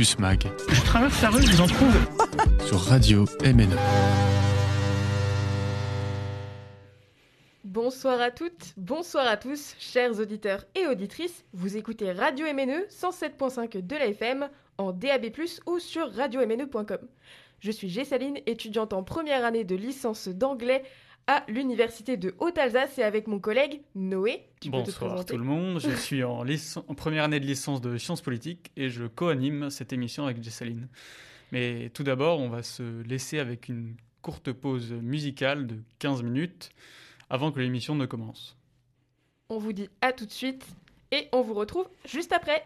Campus Mag. Je traverse la rue, je vous en trouve. Sur Radio MNE. Bonsoir à toutes, bonsoir à tous, chers auditeurs et auditrices. Vous écoutez Radio MNE 107.5 de la FM en DAB+, ou sur radiomne.com. Je suis Gessaline, étudiante en première année de licence d'anglais à l'université de Haute-Alsace et avec mon collègue Noé. Tu peux te présenter tout le monde, je suis en, en, première année de licence de sciences politiques et je co-anime cette émission avec Jessaline. Mais tout d'abord, on va se laisser avec une courte pause musicale de 15 minutes avant que l'émission ne commence. On vous dit à tout de suite et on vous retrouve juste après.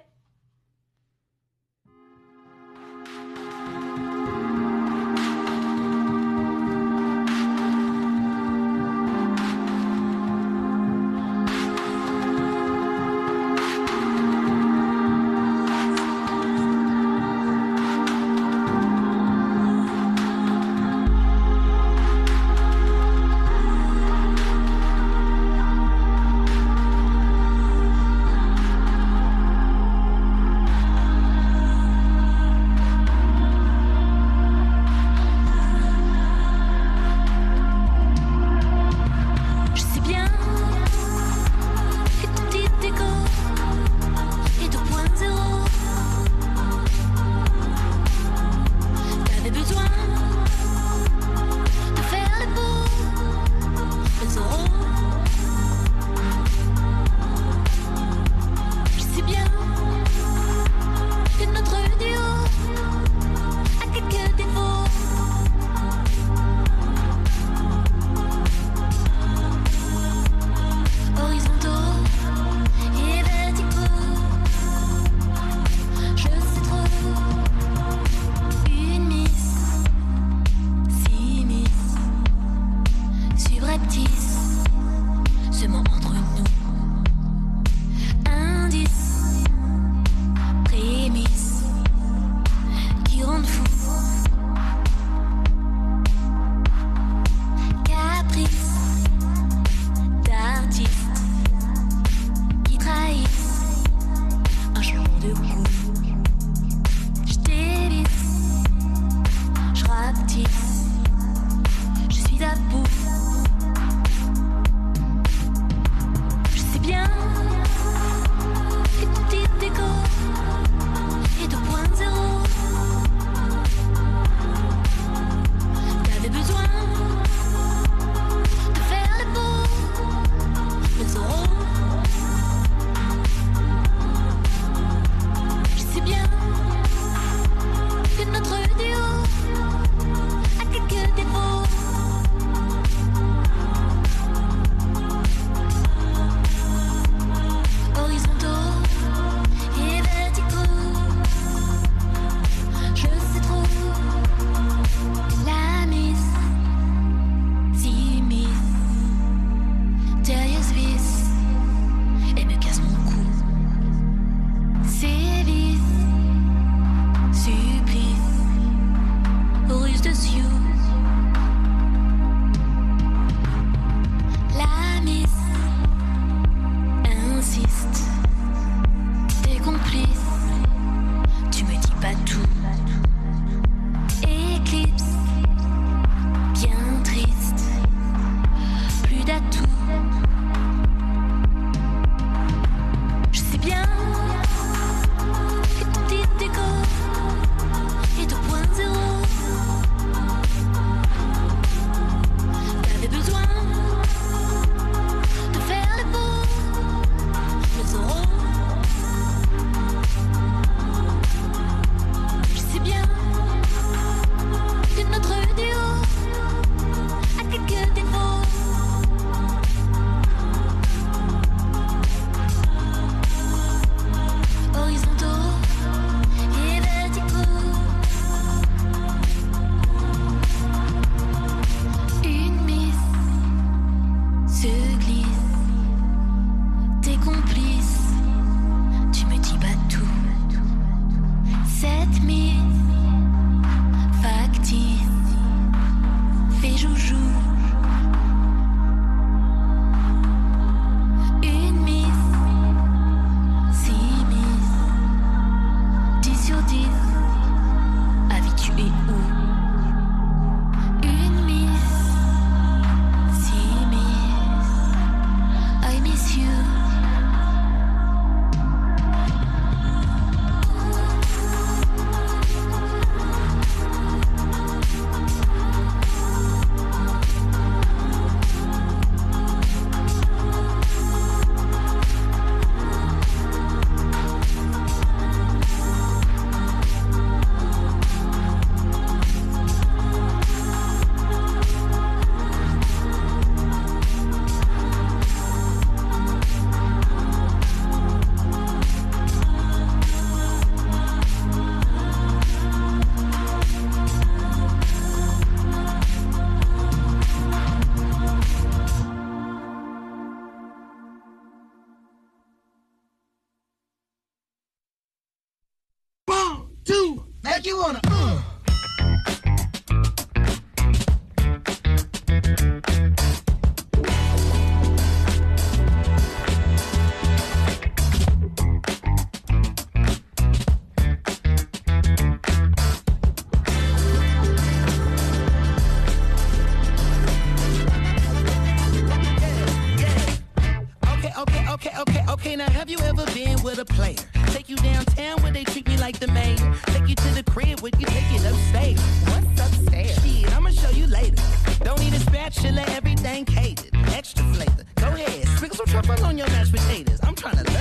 trying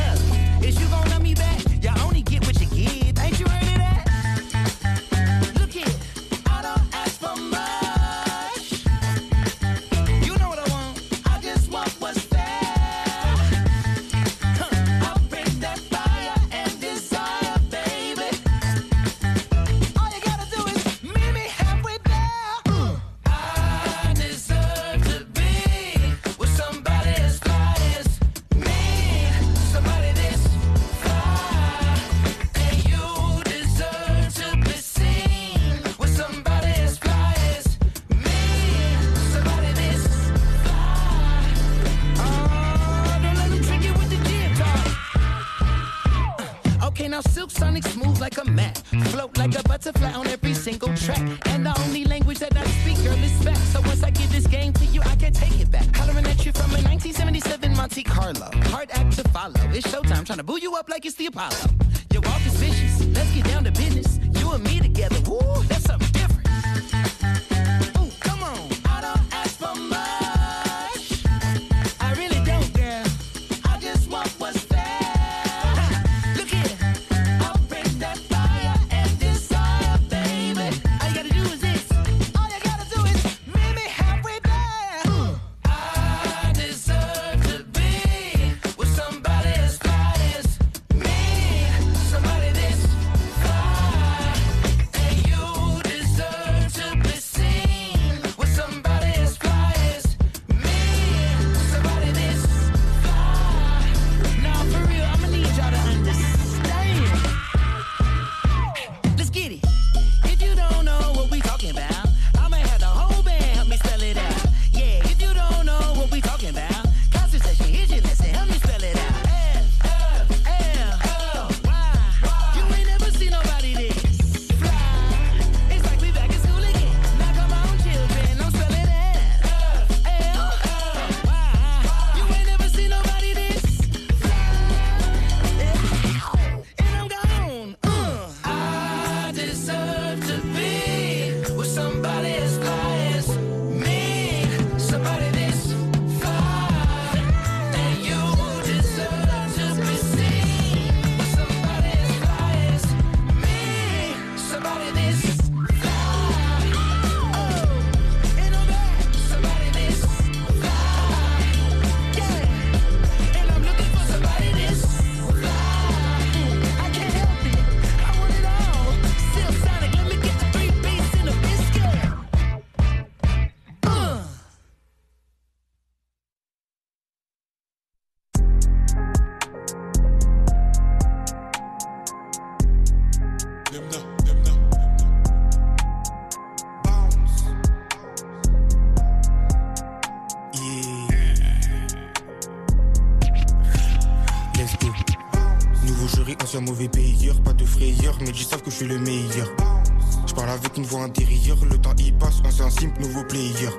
le temps y passe, on s'est un simple nouveau player.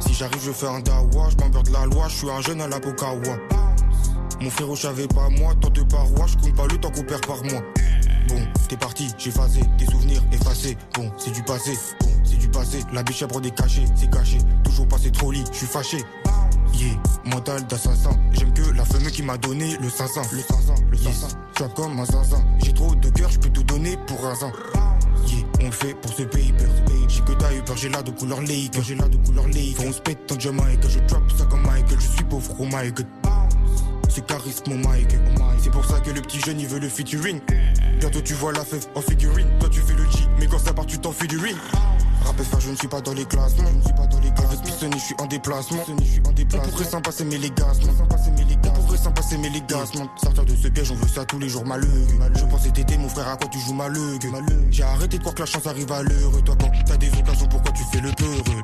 Si j'arrive, je fais un dawa, je de la loi, je suis un jeune à la Pokawa. Mon frère, je savais pas moi, tant de parois, je compte pas le temps qu'on perd par mois. Bon, t'es parti, j'ai phasé, tes souvenirs effacés. Bon, c'est du passé, bon, c'est du passé. La biche à des cachés, c'est caché. Toujours passé trop lit, je suis fâché. Yeah, mental d'assassin. J'aime que la fameuse qui m'a donné le 500. Le 500, le 500. Yes. Tu as comme un zinzin. J'ai trop de cœur, je peux tout donner pour un. On le fait pour ce pays pur. J'ai que t'as eu peur, j'ai là de couleur laïque. J'ai là de couleur laïque. On se pète tant Jamaïque. Je drop ça comme Michael. Je suis pauvre au Mike. C'est charisme mon Mike. C'est pour ça que le petit jeune il veut le featuring. Bientôt tu vois la fève en figurine. Toi tu fais le G, mais quand ça part tu t'enfuis du ring. Rappel ça, je ne suis pas dans les classes. Je ne suis pas dans les classements. Avec je suis en déplacement. Je suis en déplacement. On pourrait passer, mais les gars, s'en passer, sans passer mes ligassements. Sortir de ce piège, on veut ça tous les jours malheureux. Je pensais t'aider, mon frère, à quoi tu joues malheureux. J'ai arrêté de croire que la chance arrive à l'heure. Toi, quand t'as des occasions, pourquoi tu fais le peureux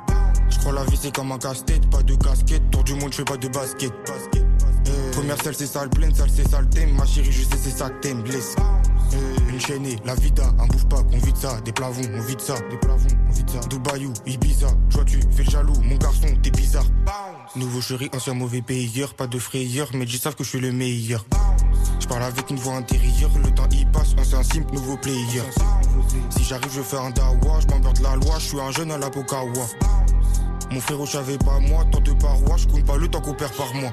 Je crois la vie, c'est comme un casse-tête, pas de casquette. Tour du monde, je fais pas de basket. Première salle, c'est sale pleine, salle, c'est sale thème. Ma chérie, je sais, c'est ça que t'aimes, blesse. Eh, La vida, un bouge pas, qu'on vide ça. Des plavons, on vide ça. Des plavons, on vide ça. Dubaï ou Ibiza, toi tu fais le jaloux. Mon garçon, t'es bizarre. Nouveau chéri, ancien mauvais payeur. Pas de frayeur, mais ils savent que je suis le meilleur. Je parle avec une voix intérieure, le temps y passe, on c'est un simple nouveau player. Si j'arrive, je fais un dawa, je m'emmerde la loi, je suis un jeune à la Pokawa. Mon frérot, je savais pas moi, tant de parois, je compte pas le temps qu'on perd par mois.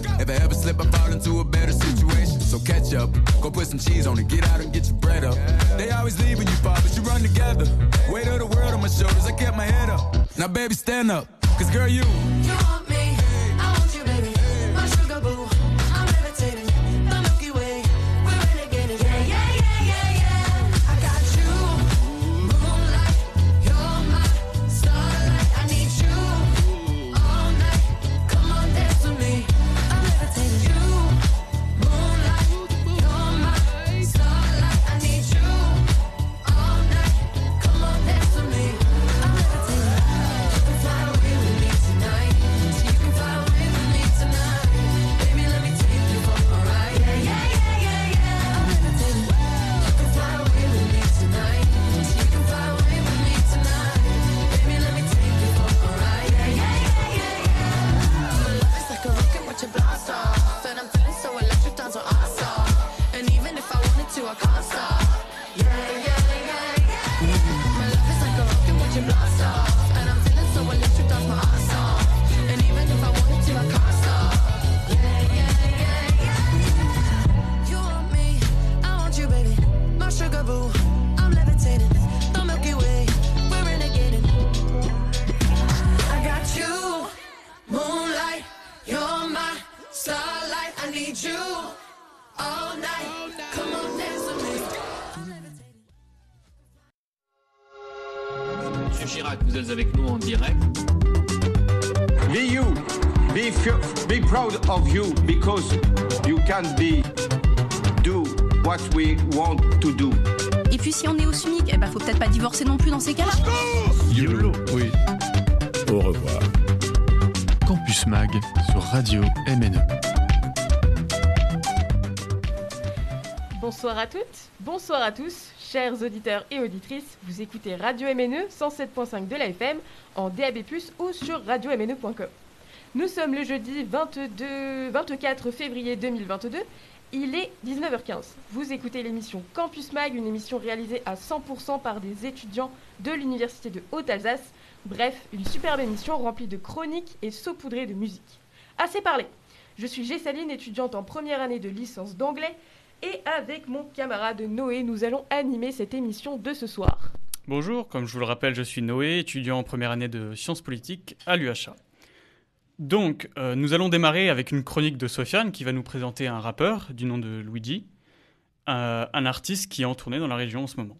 If I ever slip, I fall into a better situation. So catch up, go put some cheese on it, get out and get your bread up. They always leave when you far, but you run together. Weight of the world on my shoulders, I kept my head up. Now, baby, stand up, cause girl, you. You what we want to do. Et puis si on est au SMIC, eh ben faut peut-être pas divorcer non plus dans ces cas-là. YOLO, oui. Au revoir. Campus Mag sur Radio MNE. Bonsoir à toutes, bonsoir à tous, chers auditeurs et auditrices. Vous écoutez Radio MNE 107.5 de la FM en DAB+, ou sur radiomne.com. Nous sommes le jeudi 22, 24 février 2022. Il est 19h15. Vous écoutez l'émission Campus Mag, une émission réalisée à 100% par des étudiants de l'Université de Haute-Alsace. Bref, une superbe émission remplie de chroniques et saupoudrée de musique. Assez parlé. Je suis Gessaline, étudiante en première année de licence d'anglais et avec mon camarade Noé, nous allons animer cette émission de ce soir. Bonjour, comme je vous le rappelle, je suis Noé, étudiant en première année de sciences politiques à l'UHA. Donc, euh, nous allons démarrer avec une chronique de Sofiane qui va nous présenter un rappeur du nom de Luigi, euh, un artiste qui est en tournée dans la région en ce moment.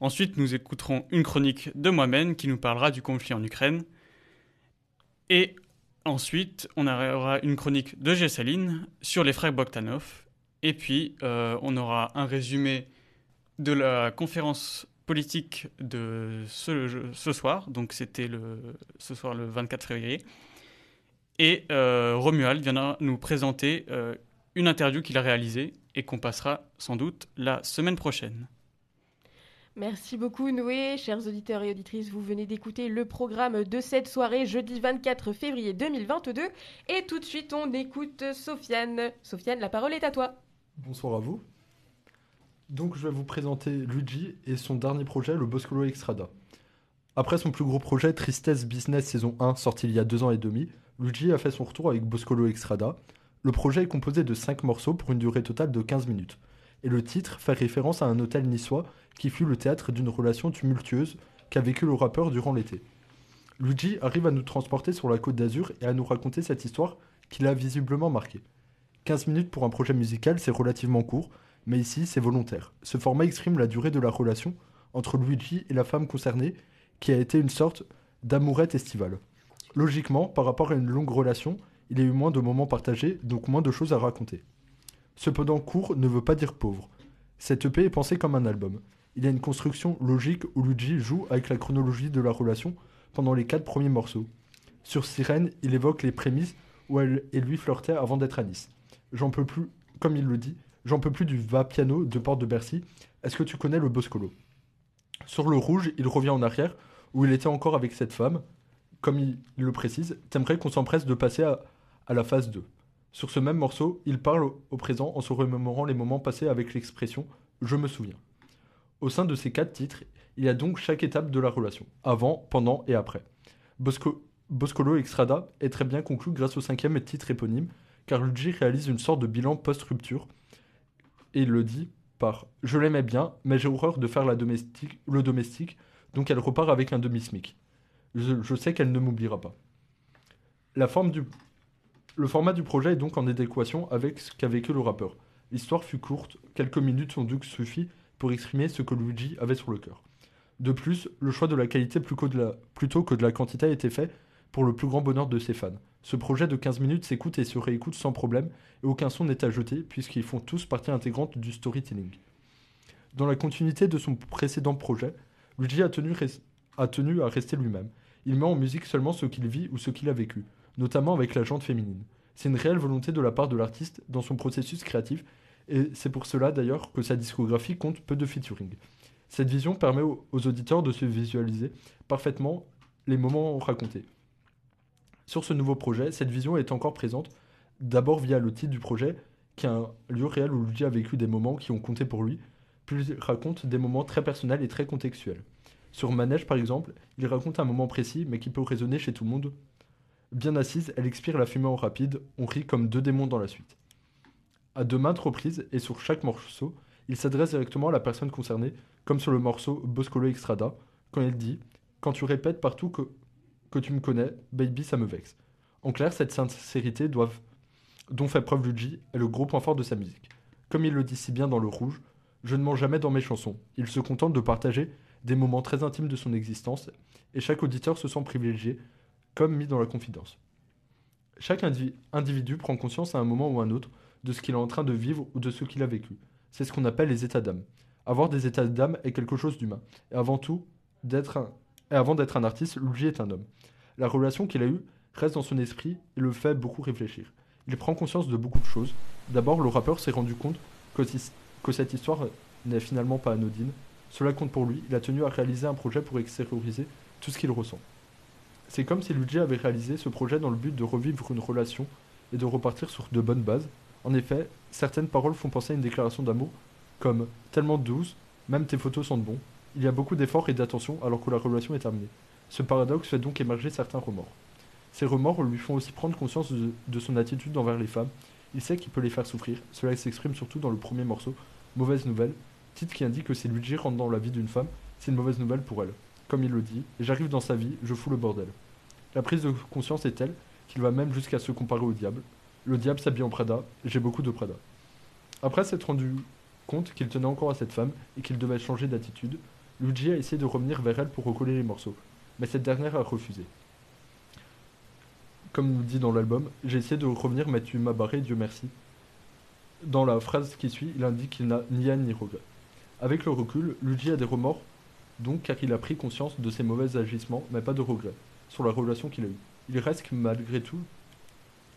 Ensuite, nous écouterons une chronique de moi-même qui nous parlera du conflit en Ukraine. Et ensuite, on aura une chronique de Jessaline sur les frères Bogdanov. Et puis, euh, on aura un résumé de la conférence politique de ce, soir. Donc, c'était ce soir le 24 février. Et euh, Romuald viendra nous présenter euh, une interview qu'il a réalisée et qu'on passera sans doute la semaine prochaine. Merci beaucoup Noé, chers auditeurs et auditrices, vous venez d'écouter le programme de cette soirée jeudi 24 février 2022 et tout de suite on écoute Sofiane. Sofiane, la parole est à toi. Bonsoir à vous. Donc je vais vous présenter Luigi et son dernier projet, le Boscolo Extrada. Après son plus gros projet, Tristesse Business saison 1, sorti il y a deux ans et demi, Luigi a fait son retour avec Boscolo Extrada. Le projet est composé de 5 morceaux pour une durée totale de 15 minutes. Et le titre fait référence à un hôtel niçois qui fut le théâtre d'une relation tumultueuse qu'a vécu le rappeur durant l'été. Luigi arrive à nous transporter sur la côte d'Azur et à nous raconter cette histoire qui l'a visiblement marqué. 15 minutes pour un projet musical, c'est relativement court, mais ici c'est volontaire. Ce format exprime la durée de la relation entre Luigi et la femme concernée, qui a été une sorte d'amourette estivale. Logiquement, par rapport à une longue relation, il y a eu moins de moments partagés, donc moins de choses à raconter. Cependant, court ne veut pas dire pauvre. Cette EP est pensée comme un album. Il y a une construction logique où Luigi joue avec la chronologie de la relation pendant les quatre premiers morceaux. Sur Sirène, il évoque les prémices où elle et lui flirtaient avant d'être à Nice. J'en peux plus, comme il le dit, j'en peux plus du va piano de Porte de Bercy. Est-ce que tu connais le Boscolo? Sur le rouge, il revient en arrière où il était encore avec cette femme. Comme il, le précise, t'aimerais qu'on s'empresse de passer à, la phase 2. Sur ce même morceau, il parle au, présent en se remémorant les moments passés avec l'expression Je me souviens. Au sein de ces quatre titres, il y a donc chaque étape de la relation, avant, pendant et après. Bosco, Boscolo Extrada est très bien conclu grâce au cinquième titre éponyme, car Luigi réalise une sorte de bilan post-rupture, et il le dit par Je l'aimais bien, mais j'ai horreur de faire la le domestique, donc elle repart avec un demi-smic. Je, sais qu'elle ne m'oubliera pas. La forme du, le format du projet est donc en adéquation avec ce qu'a vécu le rappeur. L'histoire fut courte, quelques minutes ont donc suffi pour exprimer ce que Luigi avait sur le cœur. De plus, le choix de la qualité plutôt que de la, quantité a été fait pour le plus grand bonheur de ses fans. Ce projet de 15 minutes s'écoute et se réécoute sans problème, et aucun son n'est à jeter, puisqu'ils font tous partie intégrante du storytelling. Dans la continuité de son précédent projet, Luigi a tenu, a tenu à rester lui-même. Il met en musique seulement ce qu'il vit ou ce qu'il a vécu, notamment avec la jante féminine. C'est une réelle volonté de la part de l'artiste dans son processus créatif, et c'est pour cela d'ailleurs que sa discographie compte peu de featuring. Cette vision permet aux, auditeurs de se visualiser parfaitement les moments racontés. Sur ce nouveau projet, cette vision est encore présente, d'abord via le titre du projet, qui est un lieu réel où Luigi a vécu des moments qui ont compté pour lui, puis il raconte des moments très personnels et très contextuels. Sur Manège, par exemple, il raconte un moment précis, mais qui peut résonner chez tout le monde. Bien assise, elle expire la fumée en rapide, on rit comme deux démons dans la suite. À de maintes reprises, et sur chaque morceau, il s'adresse directement à la personne concernée, comme sur le morceau Boscolo Extrada, quand il dit Quand tu répètes partout que, que tu me connais, baby, ça me vexe. En clair, cette sincérité dont fait preuve Luigi est le gros point fort de sa musique. Comme il le dit si bien dans Le Rouge, je ne mens jamais dans mes chansons. Il se contente de partager des moments très intimes de son existence, et chaque auditeur se sent privilégié, comme mis dans la confidence. Chaque indi- individu prend conscience à un moment ou à un autre de ce qu'il est en train de vivre ou de ce qu'il a vécu. C'est ce qu'on appelle les états d'âme. Avoir des états d'âme est quelque chose d'humain. Et avant tout, d'être un... et avant d'être un artiste, Luigi est un homme. La relation qu'il a eue reste dans son esprit et le fait beaucoup réfléchir. Il prend conscience de beaucoup de choses. D'abord, le rappeur s'est rendu compte que cette histoire n'est finalement pas anodine. Cela compte pour lui. Il a tenu à réaliser un projet pour extérioriser tout ce qu'il ressent. C'est comme si Luigi avait réalisé ce projet dans le but de revivre une relation et de repartir sur de bonnes bases. En effet, certaines paroles font penser à une déclaration d'amour, comme tellement douce, même tes photos sentent bon. Il y a beaucoup d'efforts et d'attention alors que la relation est terminée. Ce paradoxe fait donc émerger certains remords. Ces remords lui font aussi prendre conscience de, de son attitude envers les femmes. Il sait qu'il peut les faire souffrir. Cela s'exprime surtout dans le premier morceau, Mauvaise Nouvelle, titre qui indique que si Luigi rentre dans la vie d'une femme, c'est une mauvaise nouvelle pour elle. Comme il le dit, j'arrive dans sa vie, je fous le bordel. La prise de conscience est telle qu'il va même jusqu'à se comparer au diable. Le diable s'habille en Prada, j'ai beaucoup de Prada. Après s'être rendu compte qu'il tenait encore à cette femme et qu'il devait changer d'attitude, Luigi a essayé de revenir vers elle pour recoller les morceaux, mais cette dernière a refusé. Comme nous dit dans l'album, j'ai essayé de revenir mais tu m'as barré, Dieu merci. Dans la phrase qui suit, il indique qu'il n'a ni haine ni regret. Avec le recul, Luigi a des remords, donc car il a pris conscience de ses mauvais agissements, mais pas de regrets, sur la relation qu'il a eue. Il reste malgré tout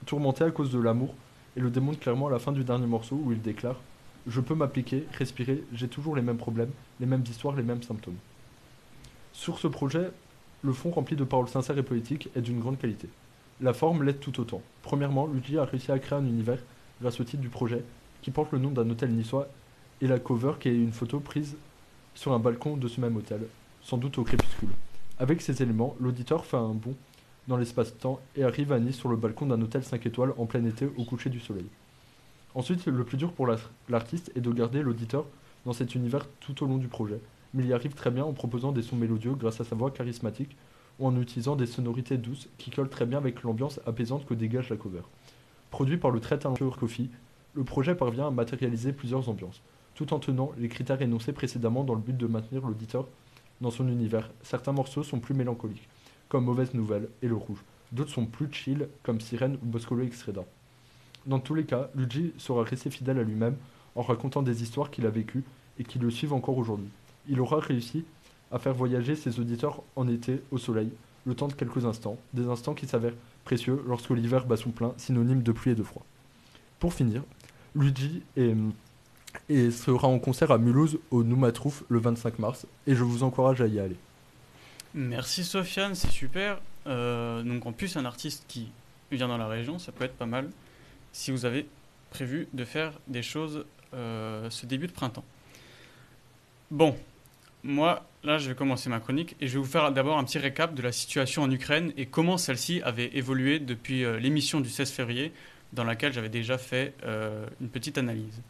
tourmenté à cause de l'amour, et le démontre clairement à la fin du dernier morceau où il déclare Je peux m'appliquer, respirer, j'ai toujours les mêmes problèmes, les mêmes histoires, les mêmes symptômes. Sur ce projet, le fond rempli de paroles sincères et poétiques est d'une grande qualité. La forme l'est tout autant. Premièrement, Luigi a réussi à créer un univers grâce au titre du projet, qui porte le nom d'un hôtel niçois, et la cover qui est une photo prise sur un balcon de ce même hôtel, sans doute au crépuscule. Avec ces éléments, l'auditeur fait un bond dans l'espace-temps et arrive à Nice sur le balcon d'un hôtel 5 étoiles en plein été au coucher du soleil. Ensuite, le plus dur pour la- l'artiste est de garder l'auditeur dans cet univers tout au long du projet, mais il y arrive très bien en proposant des sons mélodieux grâce à sa voix charismatique ou en utilisant des sonorités douces qui collent très bien avec l'ambiance apaisante que dégage la cover. Produit par le très talentueux Kofi, le projet parvient à matérialiser plusieurs ambiances, tout en tenant les critères énoncés précédemment dans le but de maintenir l'auditeur dans son univers. Certains morceaux sont plus mélancoliques, comme Mauvaise Nouvelle et Le Rouge. D'autres sont plus chill, comme Sirène ou Boscolo Extreda. Dans tous les cas, Luigi sera resté fidèle à lui-même en racontant des histoires qu'il a vécues et qui le suivent encore aujourd'hui. Il aura réussi à faire voyager ses auditeurs en été au soleil, le temps de quelques instants, des instants qui s'avèrent précieux lorsque l'hiver bat son plein, synonyme de pluie et de froid. Pour finir, Luigi est, et sera en concert à Mulhouse au Noumatrouf le 25 mars et je vous encourage à y aller. Merci Sofiane, c'est super. Euh, donc en plus un artiste qui vient dans la région, ça peut être pas mal si vous avez prévu de faire des choses euh, ce début de printemps. Bon, moi là je vais commencer ma chronique et je vais vous faire d'abord un petit récap de la situation en Ukraine et comment celle-ci avait évolué depuis euh, l'émission du 16 février dans laquelle j'avais déjà fait une petite analyse.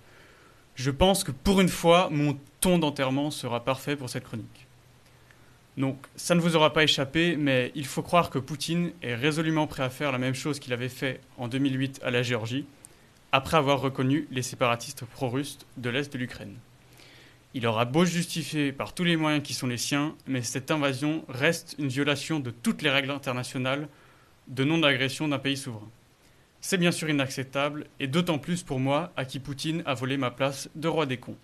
Je pense que pour une fois, mon ton d'enterrement sera parfait pour cette chronique. Donc, ça ne vous aura pas échappé, mais il faut croire que Poutine est résolument prêt à faire la même chose qu'il avait fait en 2008 à la Géorgie, après avoir reconnu les séparatistes pro-russes de l'Est de l'Ukraine. Il aura beau justifier par tous les moyens qui sont les siens, mais cette invasion reste une violation de toutes les règles internationales de non-agression d'un pays souverain. C'est bien sûr inacceptable, et d'autant plus pour moi, à qui Poutine a volé ma place de roi des cons.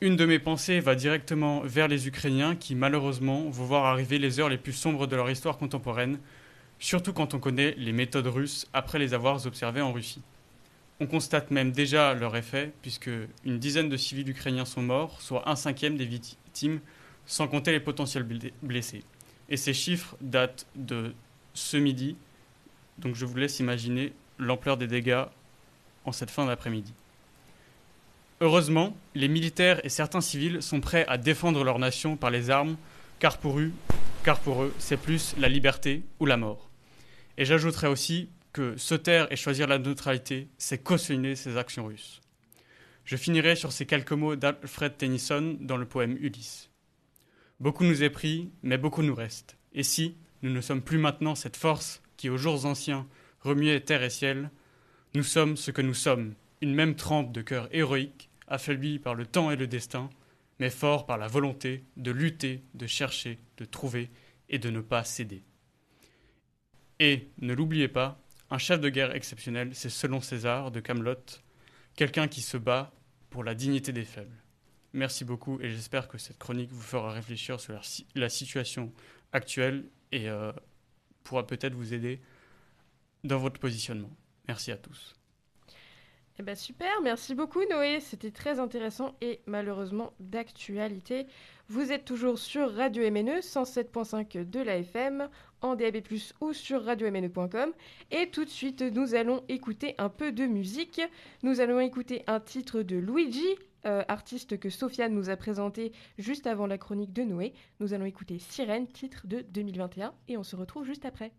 Une de mes pensées va directement vers les Ukrainiens qui, malheureusement, vont voir arriver les heures les plus sombres de leur histoire contemporaine, surtout quand on connaît les méthodes russes après les avoir observées en Russie. On constate même déjà leur effet, puisque une dizaine de civils ukrainiens sont morts, soit un cinquième des victimes, sans compter les potentiels blessés. Et ces chiffres datent de ce midi, donc je vous laisse imaginer l'ampleur des dégâts en cette fin d'après-midi. Heureusement, les militaires et certains civils sont prêts à défendre leur nation par les armes, car pour eux, car pour eux c'est plus la liberté ou la mort. Et j'ajouterai aussi que se taire et choisir la neutralité, c'est cautionner ces actions russes. Je finirai sur ces quelques mots d'Alfred Tennyson dans le poème Ulysse. Beaucoup nous est pris, mais beaucoup nous reste. Et si nous ne sommes plus maintenant cette force qui, aux jours anciens, remuait terre et ciel, nous sommes ce que nous sommes, une même trempe de cœur héroïque, affaibli par le temps et le destin, mais fort par la volonté de lutter, de chercher, de trouver et de ne pas céder. Et, ne l'oubliez pas, un chef de guerre exceptionnel, c'est selon César de Camelot, quelqu'un qui se bat pour la dignité des faibles. Merci beaucoup et j'espère que cette chronique vous fera réfléchir sur la situation actuelle et euh, pourra peut-être vous aider dans votre positionnement. Merci à tous. Eh ben super, merci beaucoup Noé, c'était très intéressant et malheureusement d'actualité. Vous êtes toujours sur Radio MNE 107.5 de la FM, en DAB+, ou sur radiomne.com. Et tout de suite, nous allons écouter un peu de musique. Nous allons écouter un titre de Luigi, euh, artiste que Sofiane nous a présenté juste avant la chronique de Noé. Nous allons écouter Sirène, titre de 2021, et on se retrouve juste après.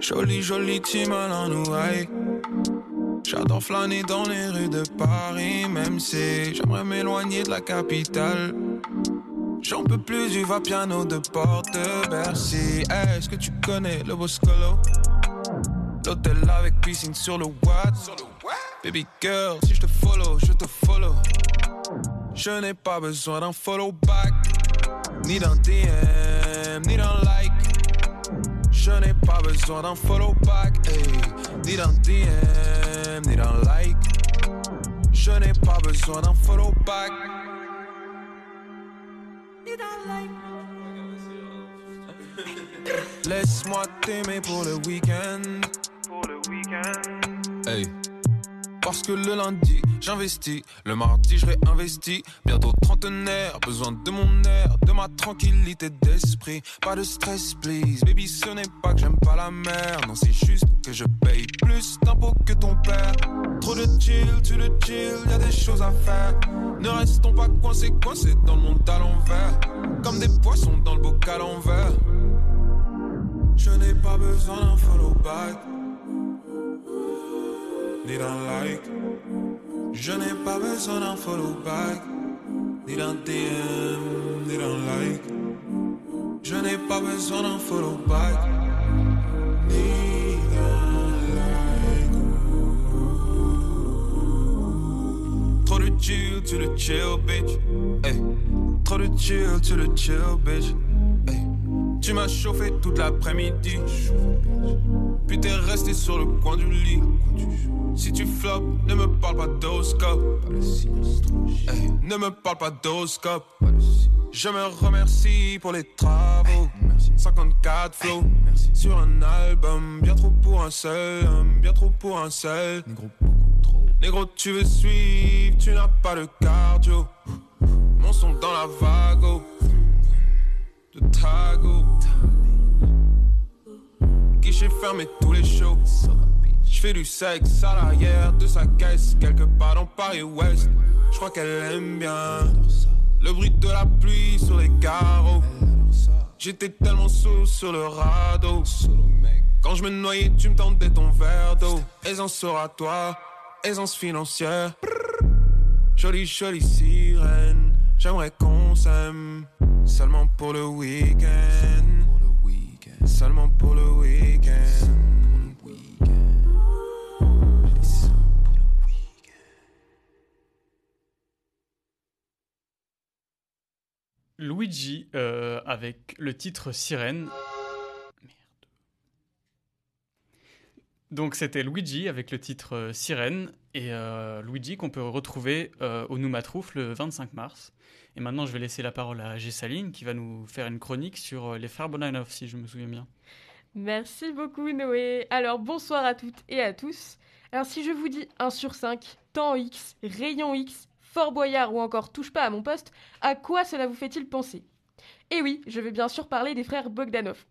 Jolie, jolie J'adore flâner dans les rues de Paris, même si j'aimerais m'éloigner de la capitale. J'en peux plus du va-piano de Porte de Bercy. Est-ce que tu connais le Boscolo? L'hôtel avec piscine sur le Watt. Baby girl, si je te follow, je te follow. Je n'ai pas besoin d'un follow back, ni d'un DM, ni d'un like. Je n'ai pas besoin d'un follow back, hey, ni d'un DM, ni d'un like. Je n'ai pas besoin d'un follow back. Ni d'un like. Laisse-moi t'aimer pour le week-end. Pour le week-end. Hey. Parce que le lundi, j'investis. Le mardi, je réinvestis. Bientôt trentenaire, besoin de mon air, de ma tranquillité d'esprit. Pas de stress, please. Baby, ce n'est pas que j'aime pas la mer. Non, c'est juste que je paye plus d'impôts que ton père. Trop de chill, tu le chill, y a des choses à faire. Ne restons pas coincés, coincés dans le monde à l'envers. Comme des poissons dans le bocal en verre. Je n'ai pas besoin d'un follow back ni d'un like. Je n'ai pas besoin d'un follow back, ni d'un DM, ni d'un like. Je n'ai pas besoin d'un follow back, ni d'un like. Trop de chill, tu le chill, bitch. Hey. Trop de chill, tu le chill, bitch. Hey. Tu m'as chauffé toute l'après-midi. Puis t'es resté sur le coin du lit. Si tu flops, ne me parle pas d'oscope. Hey, ne me parle pas d'oscope. Je me remercie pour les travaux. 54 flows sur un album. Bien trop pour un seul bien trop pour un seul. Négro, tu veux suivre, tu n'as pas de cardio. Mon son dans la vago de Tago. Guichet fermé tous les shows. Je fais du sexe à l'arrière de sa caisse, quelque part dans Paris-Ouest. Je crois qu'elle aime bien le bruit de la pluie sur les carreaux. J'étais tellement sous sur le radeau. Quand je me noyais, tu me tendais ton verre d'eau. Aisance oratoire, aisance financière. Jolie, jolie sirène. J'aimerais qu'on s'aime seulement pour le week-end. Seulement pour le week-end. Luigi euh, avec le titre Sirène. Merde. Donc c'était Luigi avec le titre euh, Sirène et euh, Luigi qu'on peut retrouver au Noumatrouf le 25 mars. Et maintenant je vais laisser la parole à Gessaline qui va nous faire une chronique sur les frères Bonanov si je me souviens bien. Merci beaucoup Noé. Alors bonsoir à toutes et à tous. Alors si je vous dis 1 sur 5, temps X, rayon X, Fort Boyard ou encore touche pas à mon poste, à quoi cela vous fait-il penser? Eh oui, je vais bien sûr parler des frères Bogdanov.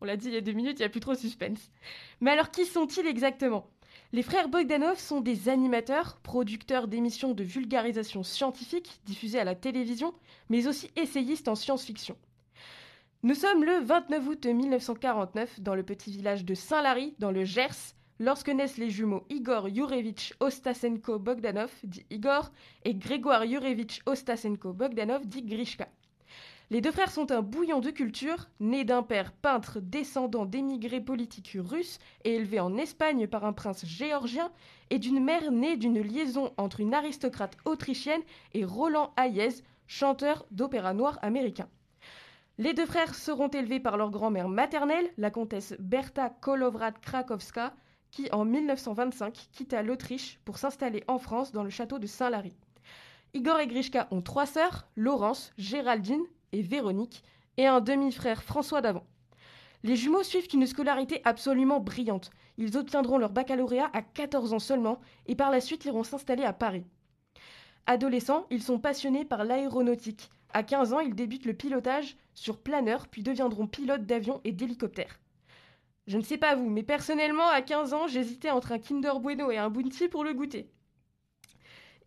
On l'a dit il y a deux minutes, il n'y a plus trop de suspense. Mais alors qui sont-ils exactement? Les frères Bogdanov sont des animateurs, producteurs d'émissions de vulgarisation scientifique diffusées à la télévision, mais aussi essayistes en science-fiction. Nous sommes le 29 août 1949 dans le petit village de Saint-Lary, dans le Gers, lorsque naissent les jumeaux Igor Yurevitch Ostasenko Bogdanov, dit Igor, et Grégoire Yurevitch Ostasenko Bogdanov, dit Grishka. Les deux frères sont un bouillon de culture, nés d'un père peintre descendant d'émigrés politiques russes et élevé en Espagne par un prince géorgien, et d'une mère née d'une liaison entre une aristocrate autrichienne et Roland Hayez, chanteur d'opéra noir américain. Les deux frères seront élevés par leur grand-mère maternelle, la comtesse Berta Kolowrat-Krakowska, qui en 1925 quitta l'Autriche pour s'installer en France dans le château de Saint-Lary. Igor et Grishka ont trois sœurs, Laurence, Géraldine et Véronique, et un demi-frère François d'Avant. Les jumeaux suivent une scolarité absolument brillante. Ils obtiendront leur baccalauréat à 14 ans seulement et par la suite iront s'installer à Paris. Adolescents, ils sont passionnés par l'aéronautique. À 15 ans, ils débutent le pilotage sur planeur puis deviendront pilotes d'avions et d'hélicoptères. Je ne sais pas vous, mais personnellement, à 15 ans, j'hésitais entre un Kinder Bueno et un Bounty pour le goûter.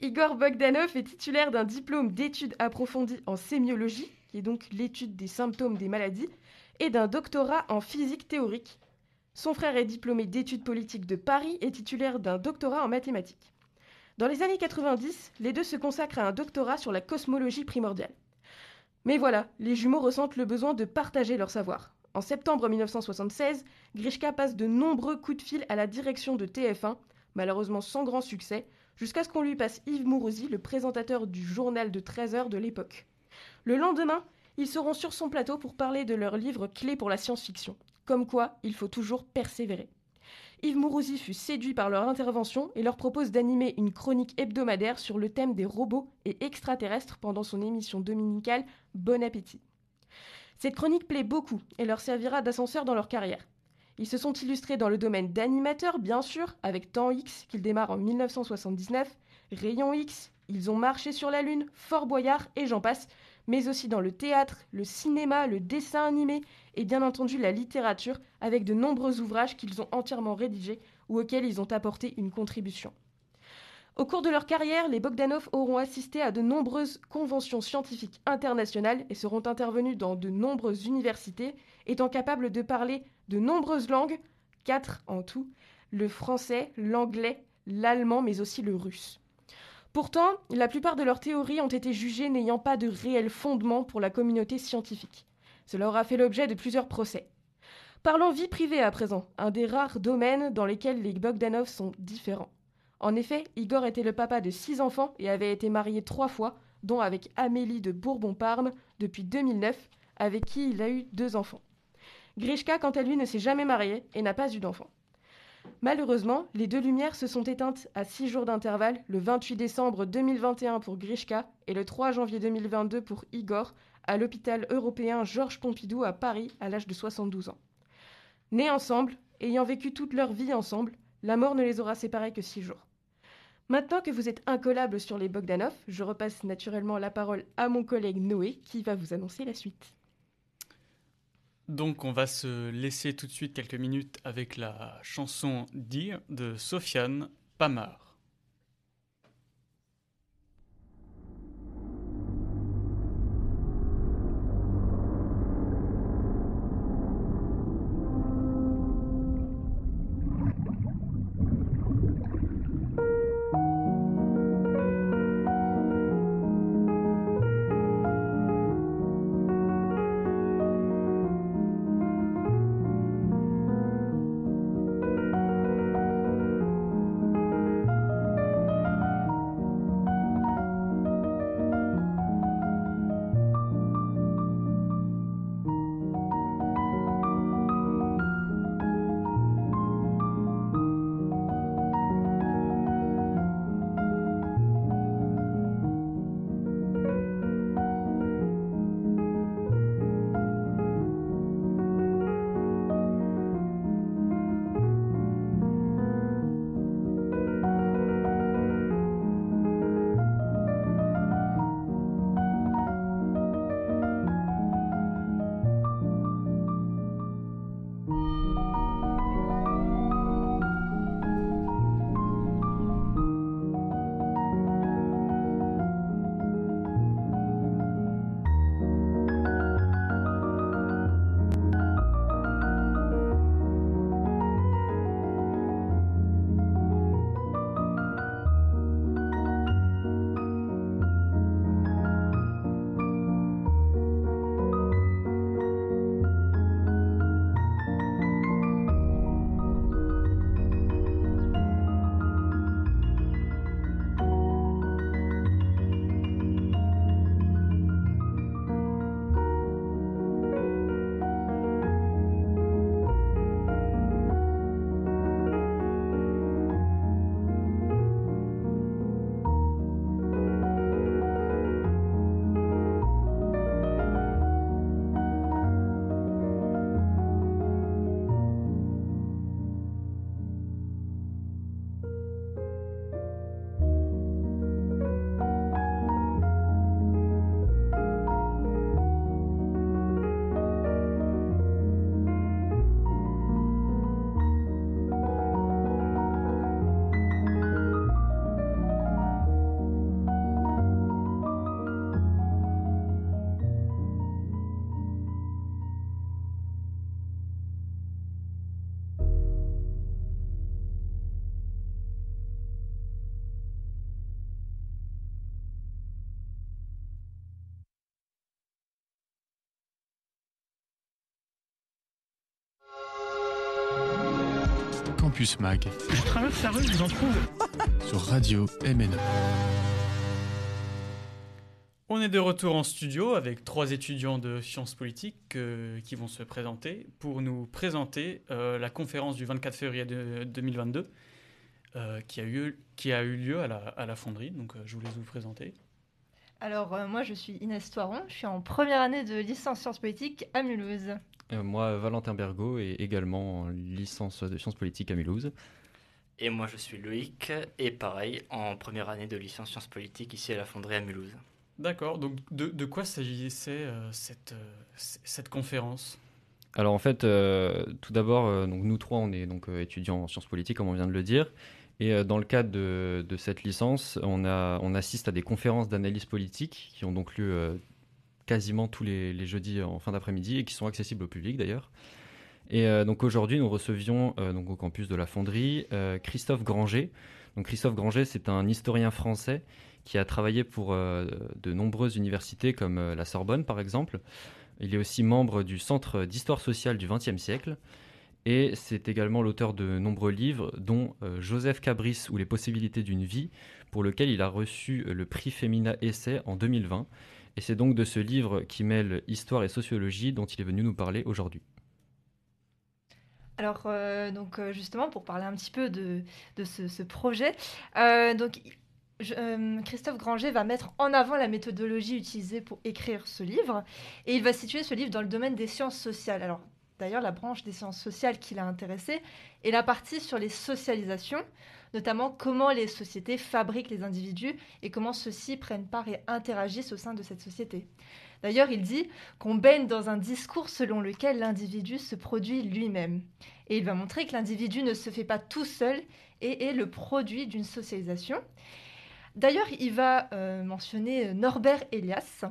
Igor Bogdanov est titulaire d'un diplôme d'études approfondies en sémiologie, qui est donc l'étude des symptômes des maladies, et d'un doctorat en physique théorique. Son frère est diplômé d'études politiques de Paris et titulaire d'un doctorat en mathématiques. Dans les années 90, les deux se consacrent à un doctorat sur la cosmologie primordiale. Mais voilà, les jumeaux ressentent le besoin de partager leur savoir. En septembre 1976, Grishka passe de nombreux coups de fil à la direction de TF1, malheureusement sans grand succès, jusqu'à ce qu'on lui passe Yves Mourouzi, le présentateur du journal de 13 heures de l'époque. Le lendemain, ils seront sur son plateau pour parler de leur livre clé pour la science-fiction. Comme quoi, il faut toujours persévérer. Yves Mourouzi fut séduit par leur intervention et leur propose d'animer une chronique hebdomadaire sur le thème des robots et extraterrestres pendant son émission dominicale Bon appétit. Cette chronique plaît beaucoup et leur servira d'ascenseur dans leur carrière. Ils se sont illustrés dans le domaine d'animateur, bien sûr, avec Temps X, qu'ils démarrent en 1979, Rayon X, Ils ont marché sur la Lune, Fort Boyard et j'en passe, mais aussi dans le théâtre, le cinéma, le dessin animé et bien entendu la littérature, avec de nombreux ouvrages qu'ils ont entièrement rédigés ou auxquels ils ont apporté une contribution. Au cours de leur carrière, les Bogdanov auront assisté à de nombreuses conventions scientifiques internationales et seront intervenus dans de nombreuses universités, étant capables de parler de nombreuses langues, quatre en tout, le français, l'anglais, l'allemand, mais aussi le russe. Pourtant, la plupart de leurs théories ont été jugées n'ayant pas de réel fondement pour la communauté scientifique. Cela aura fait l'objet de plusieurs procès. Parlons vie privée à présent, un des rares domaines dans lesquels les Bogdanov sont différents. En effet, Igor était le papa de six enfants et avait été marié trois fois, dont avec Amélie de Bourbon-Parme depuis 2009, avec qui il a eu deux enfants. Grishka, quant à lui, ne s'est jamais marié et n'a pas eu d'enfant. Malheureusement, les deux lumières se sont éteintes à six jours d'intervalle, le 28 décembre 2021 pour Grishka et le 3 janvier 2022 pour Igor, à l'hôpital européen Georges Pompidou à Paris à l'âge de 72 ans. Nés ensemble, ayant vécu toute leur vie ensemble, la mort ne les aura séparés que six jours. Maintenant que vous êtes incollables sur les Bogdanov, je repasse naturellement la parole à mon collègue Noé qui va vous annoncer la suite. Donc on va se laisser tout de suite quelques minutes avec la chanson Dear de Sofiane Pamar. Campus Mag Je traverse la rue, je vous en trouve. sur Radio MNE. On est de retour en studio avec trois étudiants de sciences politiques euh, qui vont se présenter pour nous présenter euh, la conférence du 24 février de- 2022 euh, qui, a eu, qui a eu lieu à la, à la fonderie. Donc euh, je vous laisse vous présenter. Alors, euh, moi, je suis Inès Toiron, je suis en première année de licence sciences politiques à Mulhouse. Euh, moi, Valentin Bergot, et également en licence de sciences politiques à Mulhouse. Et moi, je suis Loïc, et pareil, en première année de licence sciences politiques ici à la Fonderie à Mulhouse. D'accord, donc de, de quoi s'agissait euh, cette, euh, cette conférence? Alors en fait, euh, tout d'abord, euh, donc nous trois, on est donc euh, étudiants en sciences politiques, comme on vient de le dire. Et euh, dans le cadre de, de cette licence, on, a, on assiste à des conférences d'analyse politique qui ont donc lieu euh, quasiment tous les, jeudis en fin d'après-midi et qui sont accessibles au public d'ailleurs. Et euh, donc aujourd'hui, nous recevions euh, donc au campus de la Fonderie euh, Christophe Granger. Christophe Granger, c'est un historien français qui a travaillé pour de nombreuses universités comme la Sorbonne par exemple. Il est aussi membre du Centre d'histoire sociale du XXe siècle. Et c'est également l'auteur de nombreux livres, dont Joseph Cabris ou Les possibilités d'une vie, pour lequel il a reçu le prix Femina Essai en 2020. Et c'est donc de ce livre qui mêle histoire et sociologie dont il est venu nous parler aujourd'hui. Alors, euh, donc, euh, justement, pour parler un petit peu de, ce, projet, euh, donc, Christophe Granger va mettre en avant la méthodologie utilisée pour écrire ce livre, et il va situer ce livre dans le domaine des sciences sociales. Alors, d'ailleurs, la branche des sciences sociales qui l'a intéressé est la partie sur les socialisations, notamment comment les sociétés fabriquent les individus et comment ceux-ci prennent part et interagissent au sein de cette société. D'ailleurs, il dit qu'on baigne dans un discours selon lequel l'individu se produit lui-même. Et il va montrer que l'individu ne se fait pas tout seul et est le produit d'une socialisation. D'ailleurs, il va euh, mentionner Norbert Elias.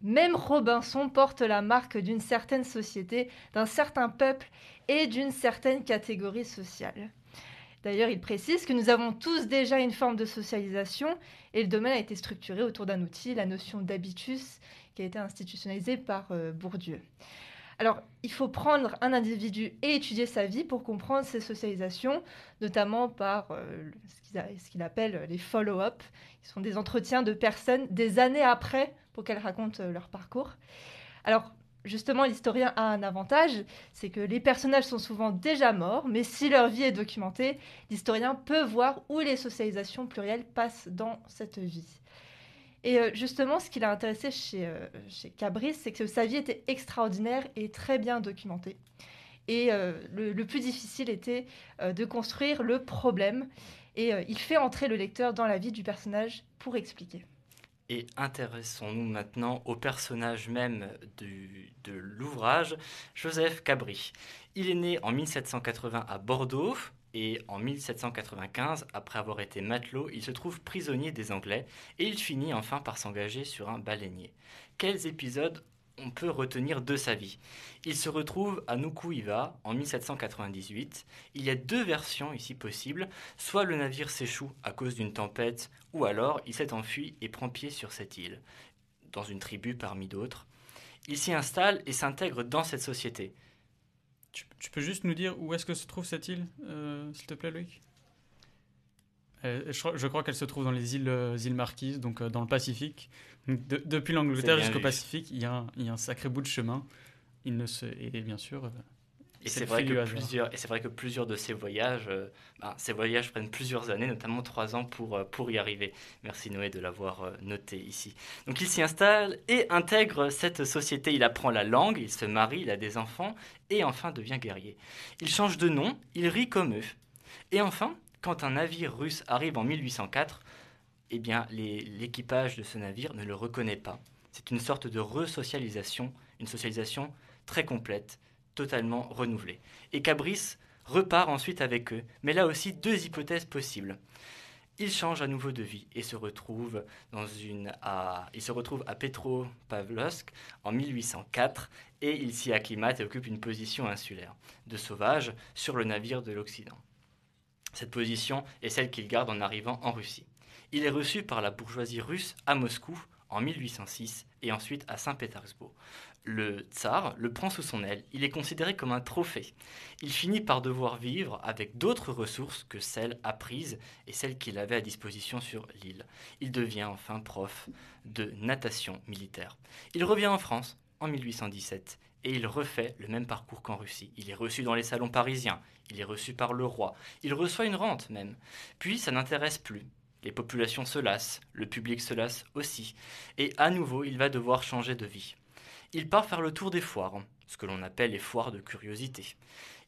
Même Robinson porte la marque d'une certaine société, d'un certain peuple et d'une certaine catégorie sociale. D'ailleurs, il précise que nous avons tous déjà une forme de socialisation et le domaine a été structuré autour d'un outil, la notion d'habitus, qui a été institutionnalisée par euh, Bourdieu. Alors, il faut prendre un individu et étudier sa vie pour comprendre ses socialisations, notamment par euh, ce qu'il appelle les follow-up, qui sont des entretiens de personnes des années après pour qu'elles racontent euh, leur parcours. Alors, justement, l'historien a un avantage, c'est que les personnages sont souvent déjà morts, mais si leur vie est documentée, l'historien peut voir où les socialisations plurielles passent dans cette vie. Et euh, justement, ce qui l'a intéressé chez, euh, chez Cabris, c'est que sa vie était extraordinaire et très bien documentée. Et euh, le, plus difficile était de construire le problème. Et il fait entrer le lecteur dans la vie du personnage pour expliquer. Et intéressons-nous maintenant au personnage même de l'ouvrage, Joseph Cabri. Il est né en 1780 à Bordeaux et en 1795, après avoir été matelot, il se trouve prisonnier des Anglais et il finit enfin par s'engager sur un baleinier. Quels épisodes on peut retenir de sa vie? Il se retrouve à Nukuiva en 1798. Il y a deux versions ici possibles. Soit le navire s'échoue à cause d'une tempête, ou alors il s'est enfui et prend pied sur cette île, dans une tribu parmi d'autres. Il s'y installe et s'intègre dans cette société. Tu, tu peux juste nous dire où est-ce que se trouve cette île, euh, s'il te plaît, Loïc? Euh, je, crois- je crois qu'elle se trouve dans les îles, euh, îles Marquises, donc dans le Pacifique. De- depuis l'Angleterre jusqu'au. Pacifique, il y, a un, il y a un sacré bout de chemin. Il ne se... Et bien sûr, Et c'est vrai, que plusieurs, et c'est vrai que plusieurs de ces voyages, euh, ben, ces voyages prennent plusieurs années, notamment trois ans pour, euh, pour y arriver. Merci Noé de l'avoir euh, noté ici. Donc il s'y installe et intègre cette société. Il apprend la langue, il se marie, il a des enfants et enfin devient guerrier. Il change de nom, il rit comme eux. Et enfin, quand un navire russe arrive en 1804, eh bien l'équipage de ce navire ne le reconnaît pas. C'est une sorte de resocialisation, une socialisation très complète, totalement renouvelée. Et Cabris repart ensuite avec eux, mais là aussi deux hypothèses possibles. Il change à nouveau de vie et se retrouve dans une à, il se retrouve à Petropavlovsk en 1804 et il s'y acclimate et occupe une position insulaire de sauvage sur le navire de l'Occident. Cette position est celle qu'il garde en arrivant en Russie. Il est reçu par la bourgeoisie russe à Moscou en 1806 et ensuite à Saint-Pétersbourg. Le tsar le prend sous son aile, il est considéré comme un trophée. Il finit par devoir vivre avec d'autres ressources que celles apprises et celles qu'il avait à disposition sur l'île. Il devient enfin prof de natation militaire. Il revient en France en 1817 et il refait le même parcours qu'en Russie. Il est reçu dans les salons parisiens, il est reçu par le roi, il reçoit une rente même. Puis ça n'intéresse plus. Les populations se lassent, le public se lasse aussi, et à nouveau il va devoir changer de vie. Il part faire le tour des foires, ce que l'on appelle les foires de curiosité.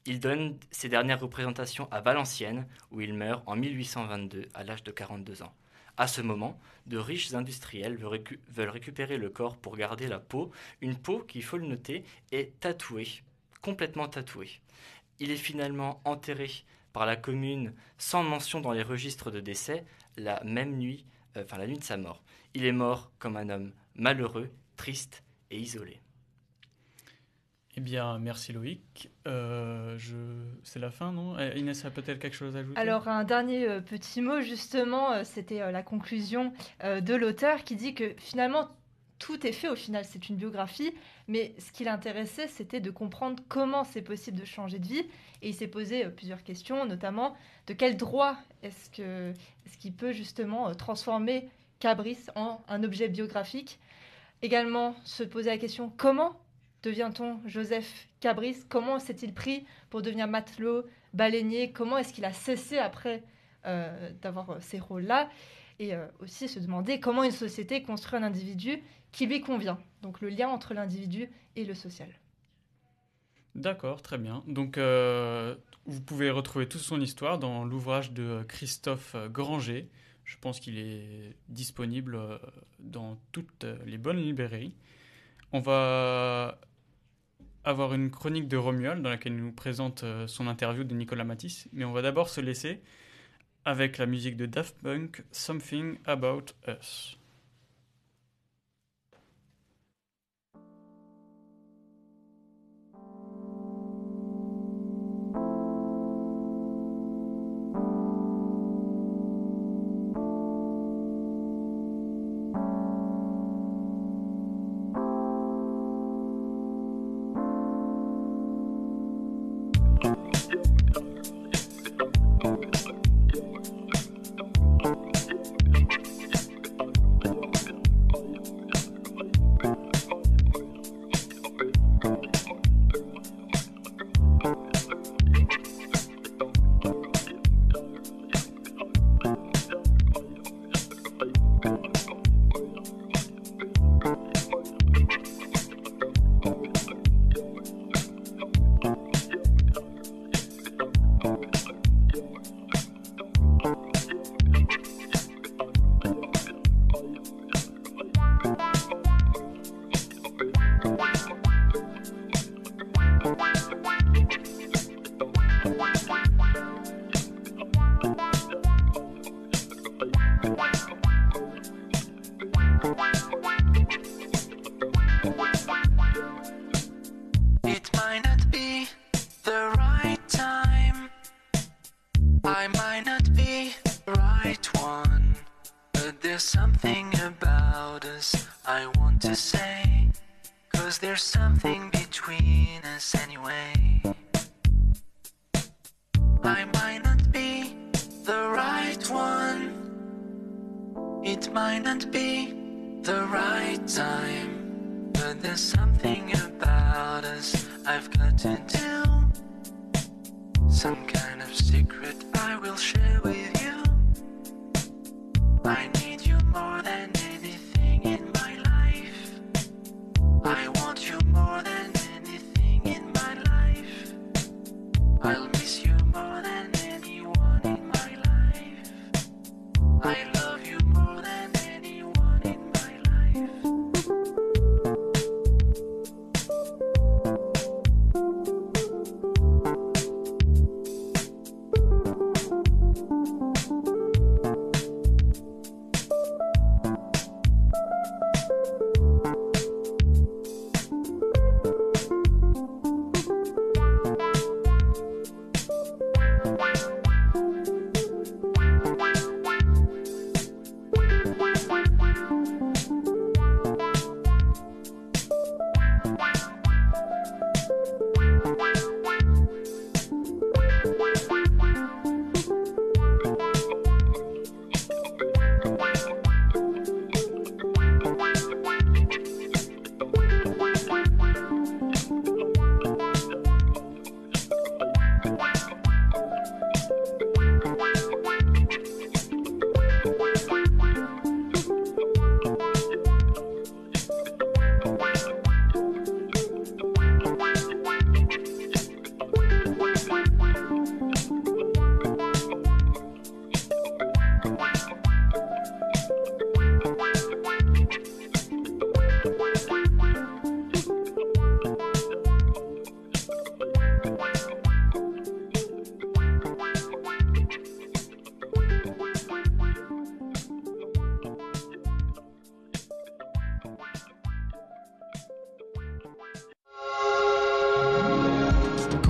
Il donne ses dernières représentations à Valenciennes, où il meurt en 1822 à l'âge de 42 ans. À ce moment, de riches industriels veulent, récu- veulent récupérer le corps pour garder la peau, une peau qui, il faut le noter, est tatouée, complètement tatouée. Il est finalement enterré par la commune sans mention dans les registres de décès la même nuit, euh, enfin la nuit de sa mort. Il est mort comme un homme malheureux, triste et isolé. Eh bien, merci Loïc. Euh, je... C'est la fin, non? Euh, Inès a peut-être quelque chose à ajouter? Alors un dernier euh, petit mot justement, euh, c'était euh, la conclusion euh, de l'auteur qui dit que finalement tout est fait au final, c'est une biographie, mais ce qui l'intéressait c'était de comprendre comment c'est possible de changer de vie et il s'est posé euh, plusieurs questions, notamment de quel droit est-ce qu'il peut justement euh, transformer Cabris en un objet biographique? Également se poser la question comment devient-on Joseph Cabris? Comment s'est-il pris pour devenir matelot, baleinier? Comment est-ce qu'il a cessé après euh, d'avoir euh, ces rôles-là? Et euh, aussi se demander comment une société construit un individu qui lui convient. Donc le lien entre l'individu et le social. D'accord, très bien. Donc, vous pouvez retrouver toute son histoire dans l'ouvrage de Christophe Granger. Je pense qu'il est disponible euh, dans toutes les bonnes librairies. On va avoir une chronique de Romuald dans laquelle il nous présente euh, son interview de Nicolas Matisse. Mais on va d'abord se laisser avec la musique de Daft Punk, Something About Us.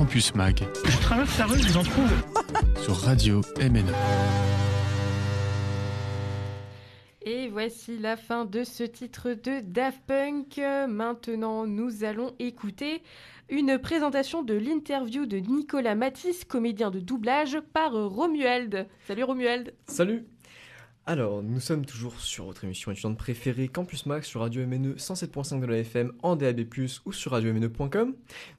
Campus Mag Je traverse la rue, je vous en trouve. sur Radio MNE. Et voici la fin de ce titre de Daft Punk. Maintenant, nous allons écouter une présentation de l'interview de Nicolas Matisse, comédien de doublage, par Romuald. Salut Romuald. Salut Alors, nous sommes toujours sur votre émission étudiante préférée Campus Max sur Radio MNE 107.5 de la FM en DAB+, ou sur radiomne.com.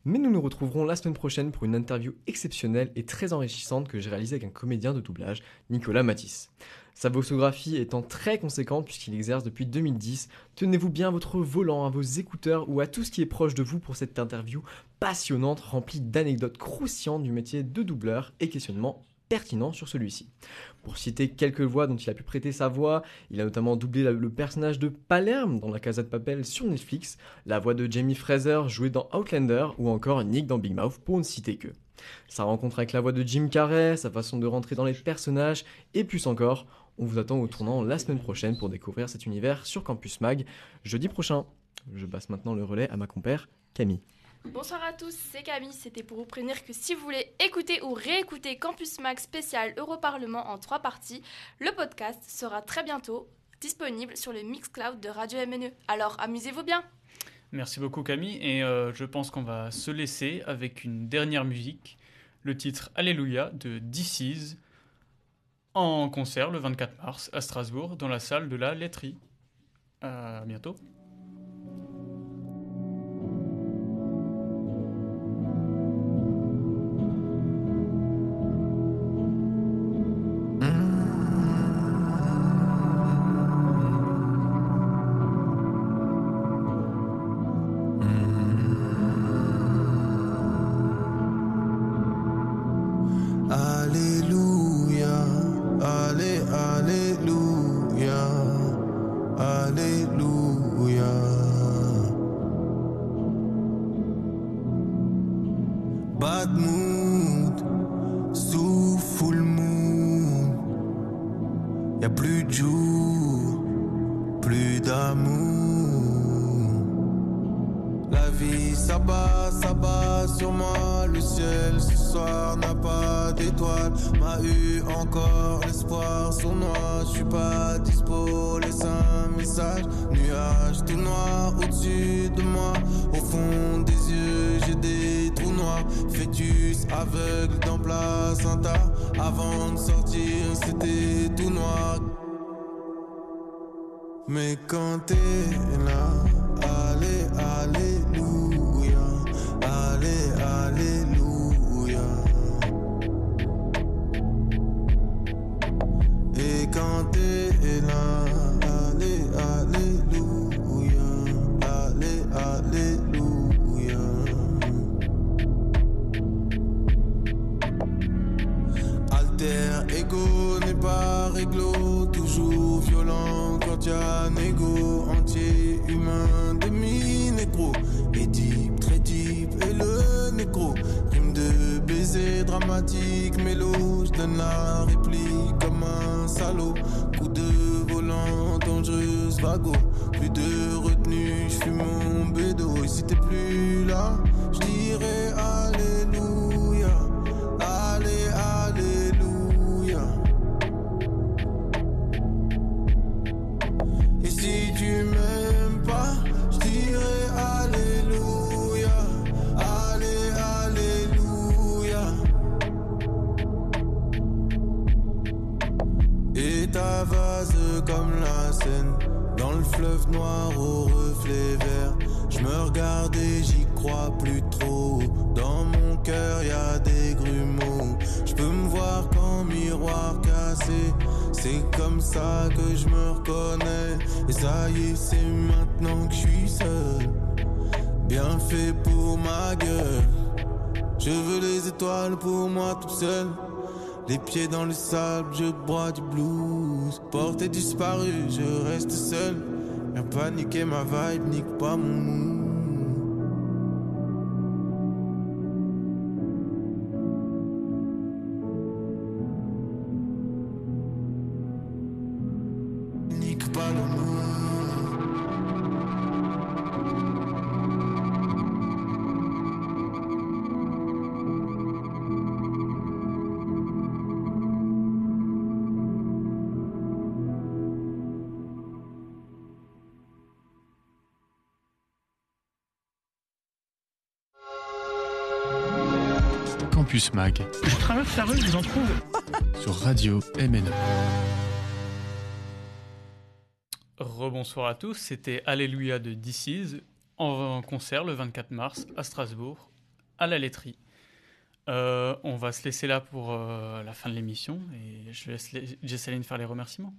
Mais nous nous retrouverons la semaine prochaine pour une interview exceptionnelle et très enrichissante que j'ai réalisée avec un comédien de doublage, Nicolas Matisse. Sa voxographie étant très conséquente puisqu'il exerce depuis 2010, tenez-vous bien à votre volant, à vos écouteurs ou à tout ce qui est proche de vous pour cette interview passionnante remplie d'anecdotes croustillantes du métier de doubleur et questionnements pertinents sur celui-ci. Pour citer quelques voix dont il a pu prêter sa voix, il a notamment doublé le personnage de Palerme dans La Casa de Papel sur Netflix, la voix de Jamie Fraser jouée dans Outlander ou encore Nick dans Big Mouth pour ne citer que. Sa rencontre avec la voix de Jim Carrey, sa façon de rentrer dans les personnages et plus encore, on vous attend au tournant la semaine prochaine pour découvrir cet univers sur Campus Mag jeudi prochain. Je passe maintenant le relais à ma compère Camille. Bonsoir à tous, c'est Camille. C'était pour vous prévenir que si vous voulez écouter ou réécouter Campus Max spécial Europarlement en trois parties, le podcast sera très bientôt disponible sur le Mixcloud de Radio MNE. Alors amusez-vous bien Merci beaucoup Camille et euh, je pense qu'on va se laisser avec une dernière musique, le titre Alléluia de DC's en concert le 24 mars à Strasbourg dans la salle de la laiterie. À bientôt. Alter ego n'est pas réglo, toujours violent quand y a un ego entier humain demi-nécro. Et deep, très deep, et le nécro. Rime de baiser dramatique, mélo, je donne la réplique comme un salaud. Coup de volant, dangereuse vago. Plus de retenue, je fume mon bédo. Et si t'es plus là, je dirais le fleuve noir au reflet vert. Je me regarde et j'y crois plus trop. Dans mon cœur y a des grumeaux. Je peux me voir qu'en miroir cassé. C'est comme ça que je me reconnais. Et ça y est, c'est maintenant que je suis seul. Bien fait pour ma gueule. Je veux les étoiles pour moi tout seul. Les pieds dans le sable, je bois du blues. Porté disparu, je reste seul. Viens paniquer ma vibe, nique pas mon mood. Campus Mag Je traverse la rue, je vous en trouve. sur Radio MNE. Rebonsoir à tous, c'était Alléluia de DC's en concert le 24 mars à Strasbourg, à la laiterie. Euh, on va se laisser là pour euh, la fin de l'émission et je laisse les- Jessaline faire les remerciements.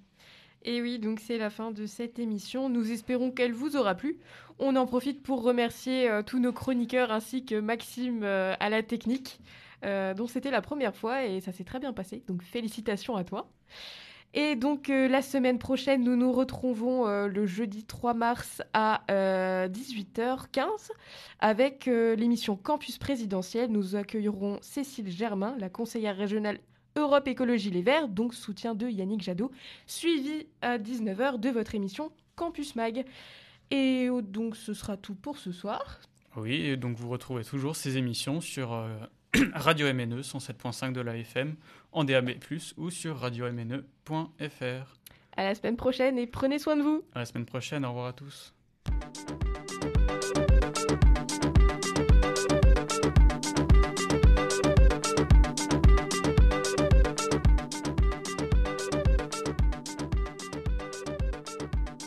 Et oui, donc c'est la fin de cette émission. Nous espérons qu'elle vous aura plu. On en profite pour remercier euh, tous nos chroniqueurs ainsi que Maxime euh, à la technique, euh, dont c'était la première fois et ça s'est très bien passé. Donc félicitations à toi. Et donc euh, la semaine prochaine, nous nous retrouvons euh, le jeudi 3 mars à euh, 18h15 avec euh, l'émission Campus présidentiel. Nous accueillerons Cécile Germain, la conseillère régionale Europe Écologie Les Verts, donc soutien de Yannick Jadot, suivi à 19h de votre émission Campus Mag. Et euh, donc ce sera tout pour ce soir. Oui, donc vous retrouvez toujours ces émissions sur Radio MNE 107.5 de la FM, en DAB+, ou sur radiomne.fr. À la semaine prochaine et prenez soin de vous. À la semaine prochaine, au revoir à tous.